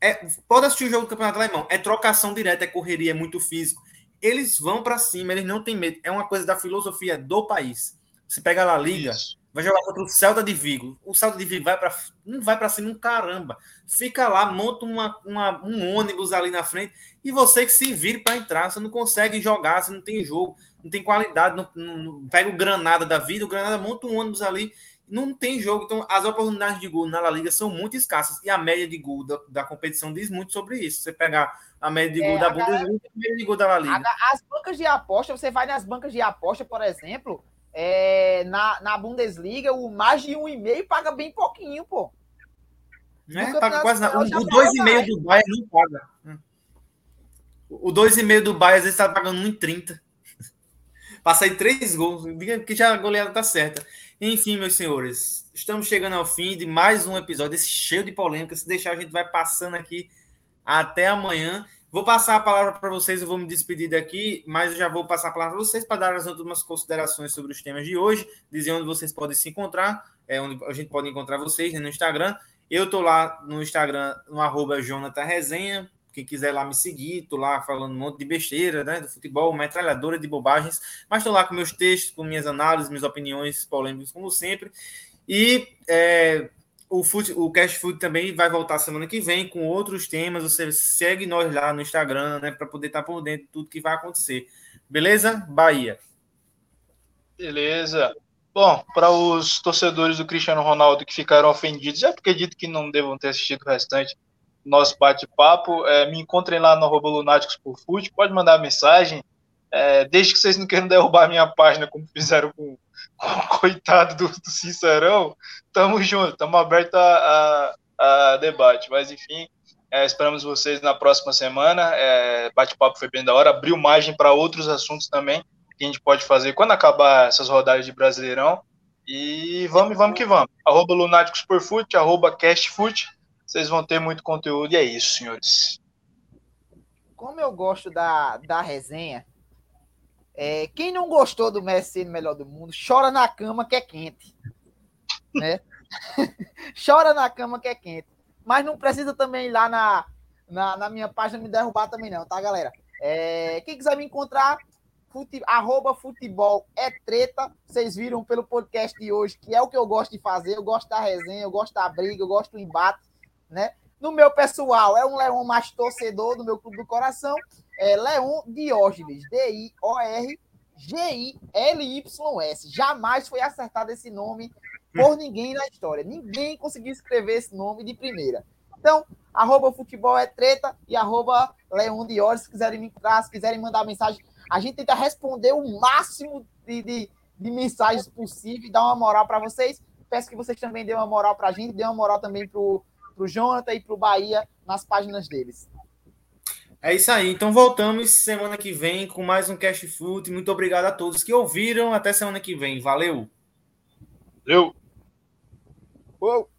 É, pode assistir o jogo do Campeonato Alemão. É trocação direta, é correria, é muito físico. Eles vão para cima, eles não têm medo. É uma coisa da filosofia do país. Você pega lá a Liga, Isso. Vai jogar contra o Celta de Vigo. O Celta de Vigo vai para não vai para cima um caramba. Fica lá, monta uma, uma- um ônibus ali na frente e você que se vire para entrar, você não consegue jogar, você não tem jogo, não tem qualidade, não, não- pega o Granada da vida, o Granada monta um ônibus ali, não tem jogo. Então as oportunidades de gol na La Liga são muito escassas e a média de gol da, da competição diz muito sobre isso. Você pegar a média de É, gol da Bundesliga e a média de gol da La Liga. A- As bancas de aposta, você vai nas bancas de aposta, por exemplo, é, na, na Bundesliga, o mais de um e meio paga bem pouquinho, pô. Né? Paga quase nada. O, Campeonato o Espanhol já 2,5 do Bayern não paga. O 2,5 do Bayern às vezes está pagando 1,30. Passa aí três gols. Que já a goleada tá certa. Enfim, meus senhores, estamos chegando ao fim de mais um episódio esse cheio de polêmica. Se deixar, a gente vai passando aqui até amanhã. Vou passar a palavra para vocês, eu vou me despedir daqui, mas já vou passar a palavra para vocês para dar as últimas considerações sobre os temas de hoje, dizer onde vocês podem se encontrar, é, onde a gente pode encontrar vocês né, no Instagram. Eu tô lá no Instagram, no arroba Jonathan Resenha. Quem quiser lá me seguir, tô lá falando um monte de besteira, né? Do futebol, metralhadora de bobagens. Mas tô lá com meus textos, com minhas análises, minhas opiniões polêmicas, como sempre. E é, o, food, o Cash Food também vai voltar semana que vem com outros temas. Você segue nós lá no Instagram, né? Para poder estar por dentro de tudo que vai acontecer. Beleza? Bahia. Beleza. Bom, para os torcedores do Cristiano Ronaldo que ficaram ofendidos, eu acredito que não devam ter assistido o restante do nosso bate-papo. É, me encontrem lá no Lunáticos por Fute, pode mandar mensagem. É, desde que vocês não queiram derrubar minha página, como fizeram com, com o coitado do, do Sincerão, tamo junto, tamo aberto a, a, a, debate. Mas enfim, é, esperamos vocês na próxima semana. É, bate-papo foi bem da hora, abriu margem para outros assuntos também que a gente pode fazer quando acabar essas rodadas de Brasileirão. E vamos, vamos que vamos. Arroba Lunáticos por Fute, arroba Castfoot. Vocês vão ter muito conteúdo e é isso, senhores. Como eu gosto da, da resenha, é, quem não gostou do Messi ser o melhor do mundo, chora na cama que é quente. Né? chora na cama que é quente. Mas não precisa também ir lá na, na, na minha página me derrubar também não, tá, galera? É, quem quiser me encontrar, fute, arroba futebol é treta. Vocês viram pelo podcast de hoje, que é o que eu gosto de fazer. Eu gosto da resenha, eu gosto da briga, eu gosto do embate, né? No meu pessoal, é um Leão mais torcedor do meu clube do coração. É Leon Diógenes, D-I-O-R-G-I-L-Y-S. Jamais foi acertado esse nome por ninguém na história. Ninguém conseguiu escrever esse nome de primeira. Então, arroba futebol é treta e arroba Leon Diógenes, se quiserem me entrar, se quiserem mandar mensagem, a gente tenta responder o máximo de, de, de mensagens possível e dar uma moral para vocês. Peço que vocês também dêem uma moral para a gente, dêem uma moral também para o Jonathan e para o Bahia nas páginas deles. É isso aí. Então voltamos semana que vem com mais um Cash Foot. Muito obrigado a todos que ouviram. Até semana que vem. Valeu. Valeu. Uou.